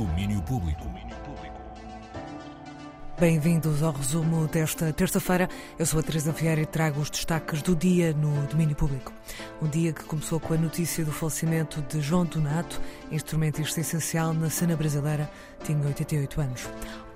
Domínio Público. Bem-vindos ao resumo desta terça-feira. Eu sou a Teresa Vieira e trago os destaques do dia no domínio público. Um dia que começou com a notícia do falecimento de João Donato, instrumentista essencial na cena brasileira, tinha 88 anos.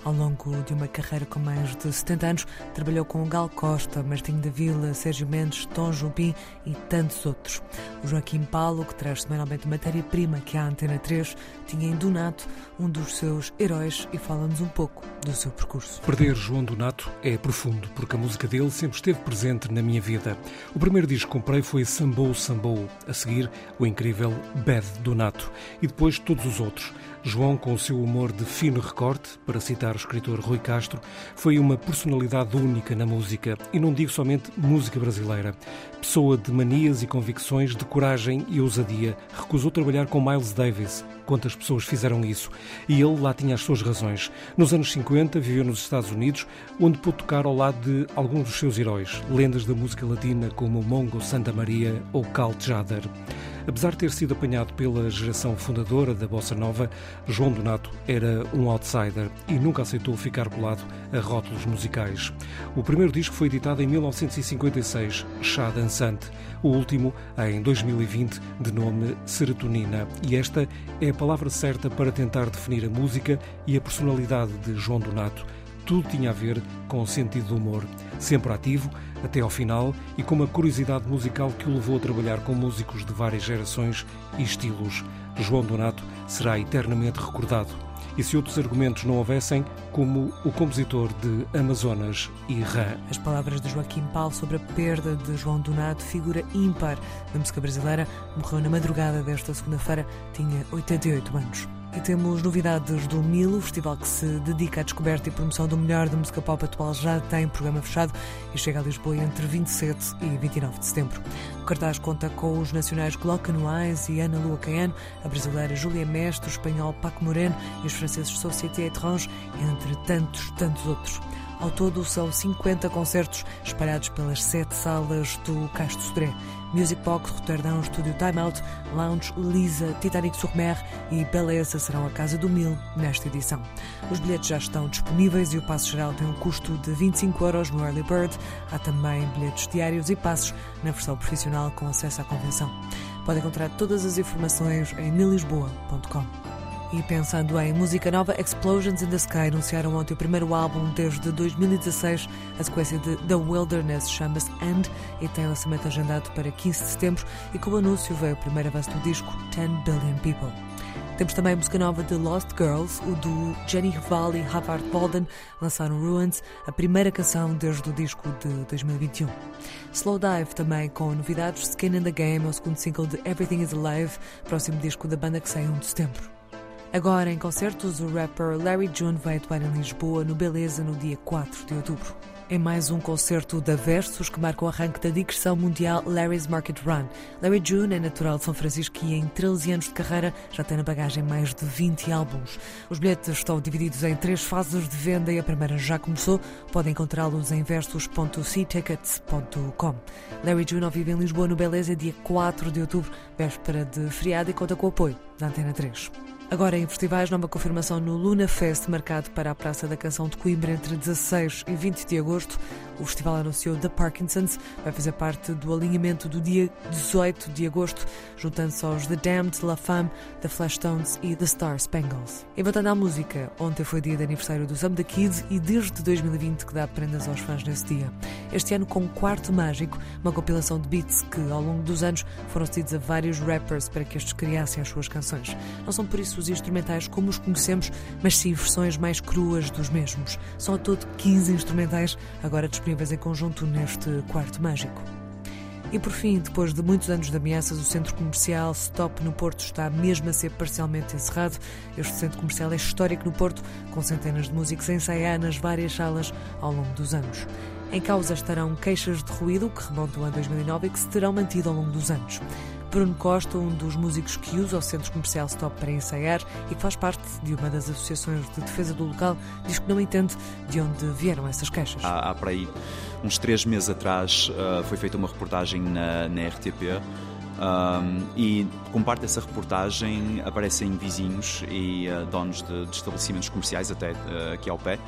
Ao longo de uma carreira com mais de 70 anos, trabalhou com Gal Costa, Martinho da Vila, Sérgio Mendes, Tom Jobim e tantos outros. O Joaquim Paulo, que traz semanalmente matéria-prima que a Antena 3 tinha em Donato, um dos seus heróis, e fala-nos um pouco do seu percurso. Perder João Donato é profundo, porque a música dele sempre esteve presente na minha vida. O primeiro disco que comprei foi Sambou Sambou, a seguir o incrível Bad Donato, e depois todos os outros. João, com o seu humor de fino recorte, para citar o escritor Rui Castro, foi uma personalidade única na música, e não digo somente música brasileira. Pessoa de manias e convicções, de coragem e ousadia, recusou trabalhar com Miles Davis. Quantas pessoas fizeram isso? E ele lá tinha as suas razões. Nos anos 50, viveu nos Estados Unidos, onde pôde tocar ao lado de alguns dos seus heróis, lendas da música latina como Mongo Santa Maria ou Cal Tjader. Apesar de ter sido apanhado pela geração fundadora da Bossa Nova, João Donato era um outsider e nunca aceitou ficar colado a rótulos musicais. O primeiro disco foi editado em 1956, Chá Dançante, o último em 2020, de nome Serotonina. E esta é a palavra certa para tentar definir a música e a personalidade de João Donato tudo tinha a ver com o sentido do humor, sempre ativo até ao final e com uma curiosidade musical que o levou a trabalhar com músicos de várias gerações e estilos. João Donato será eternamente recordado. E se outros argumentos não houvessem, como o compositor de Amazonas e Rã. As palavras de Joaquim Paulo sobre a perda de João Donato, figura ímpar da música brasileira, morreu na madrugada desta segunda-feira, tinha 88 anos. E temos novidades do Milo, festival que se dedica à descoberta e promoção do melhor da música pop atual, já tem programa fechado e chega a Lisboa entre 27 e 29 de setembro. O cartaz conta com os nacionais Gloca Noais e Ana Lua Caiano, a brasileira Júlia Mestre, o espanhol Paco Moreno e os franceses Société Étrange, entre tantos, tantos outros. Ao todo, são 50 concertos espalhados pelas sete salas do Castro Sodré. Music Box, Roterdão, Estúdio Time Out, Lounge, Lisa, Titanic sur Mer e Beleza serão a casa do Mil nesta edição. Os bilhetes já estão disponíveis e o passo geral tem um custo de 25 euros no Early Bird. Há também bilhetes diários e passos na versão profissional com acesso à convenção. Pode encontrar todas as informações em milisboa.com. E pensando em música nova, Explosions in the Sky anunciaram ontem o primeiro álbum desde 2016. A sequência de The Wilderness chama-se End e tem lançamento agendado para 15 de setembro. E com o anúncio veio o primeiro avanço do disco 10 Billion People. Temos também a música nova de Lost Girls, o do Jenny Rival e Havard Bolden lançaram Ruins, a primeira canção desde o disco de 2021. Slow Dive também com novidades, Skin in the Game, o segundo single de Everything is Alive, próximo disco da banda que sai em 1 de setembro. Agora, em concertos, o rapper Larry June vai atuar em Lisboa, no Beleza, no dia 4 de outubro. Em mais um concerto da Versus que marca o arranque da digressão mundial Larry's Market Run. Larry June é natural de São Francisco e em 13 anos de carreira já tem na bagagem mais de 20 álbuns. Os bilhetes estão divididos em três fases de venda e a primeira já começou. Podem encontrá-los em versus.ctickets.com. Larry June ao vivo em Lisboa no Beleza dia 4 de outubro, véspera de feriado e conta com o apoio da Antena 3. Agora em festivais, nova confirmação no Luna Fest, marcado para a Praça da Canção de Coimbra entre 16 e 20 de agosto. O festival anunciou The Parkinsons, vai fazer parte do alinhamento do dia 18 de agosto, juntando-se aos The Damned, La Femme, The Flashstones e The Star Spangles. E voltando à música, ontem foi dia de aniversário do Sam the Kids e desde 2020 que dá prendas aos fãs nesse dia. Este ano com Quarto Mágico, uma compilação de beats que ao longo dos anos foram cedidos a vários rappers para que estes criassem as suas canções. Não são por isso os instrumentais como os conhecemos, mas sim versões mais cruas dos mesmos. São a todo 15 instrumentais, agora disponíveis em conjunto neste quarto mágico. E por fim, depois de muitos anos de ameaças, o centro comercial Stop no Porto está mesmo a ser parcialmente encerrado. Este centro comercial é histórico no Porto, com centenas de músicos a ensaiar nas várias salas ao longo dos anos. Em causa estarão queixas de ruído que remontam a 2009 e que se terão mantido ao longo dos anos. Bruno Costa, um dos músicos que usa o centro comercial Stop para ensaiar e que faz parte de uma das associações de defesa do local, diz que não entende de onde vieram essas queixas. Há, há para aí uns três meses atrás uh, foi feita uma reportagem na, na RTP Um, e como parte dessa reportagem aparecem vizinhos e uh, donos de, de, estabelecimentos comerciais até uh, aqui ao pé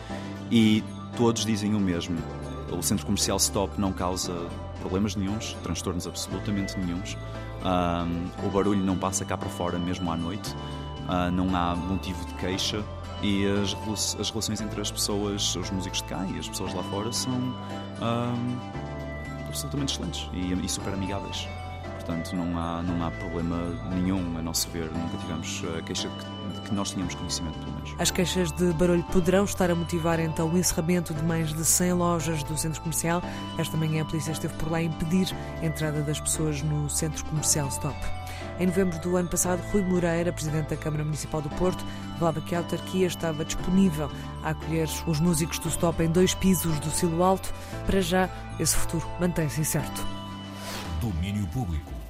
e todos dizem o mesmo. O centro comercial Stop não causa problemas nenhums, transtornos absolutamente nenhums. Um, o barulho não passa cá para fora mesmo à noite. Uh, não há motivo de queixa e as, as, relações entre as pessoas, os músicos de cá e as pessoas lá fora são um, absolutamente excelentes e, e super amigáveis portanto não há, não há problema nenhum a nosso ver, nunca tivemos queixa de que, de que nós tínhamos conhecimento, pelo menos. As queixas de barulho poderão estar a motivar então o encerramento de mais de 100 lojas do centro comercial. Esta manhã a polícia esteve por lá a impedir a entrada das pessoas no centro comercial Stop. Em novembro do ano passado, Rui Moreira, presidente da Câmara Municipal do Porto, revelava que a autarquia estava disponível a acolher os músicos do Stop em dois pisos do Silo Alto. Para já, esse futuro mantém-se incerto. Domínio Público.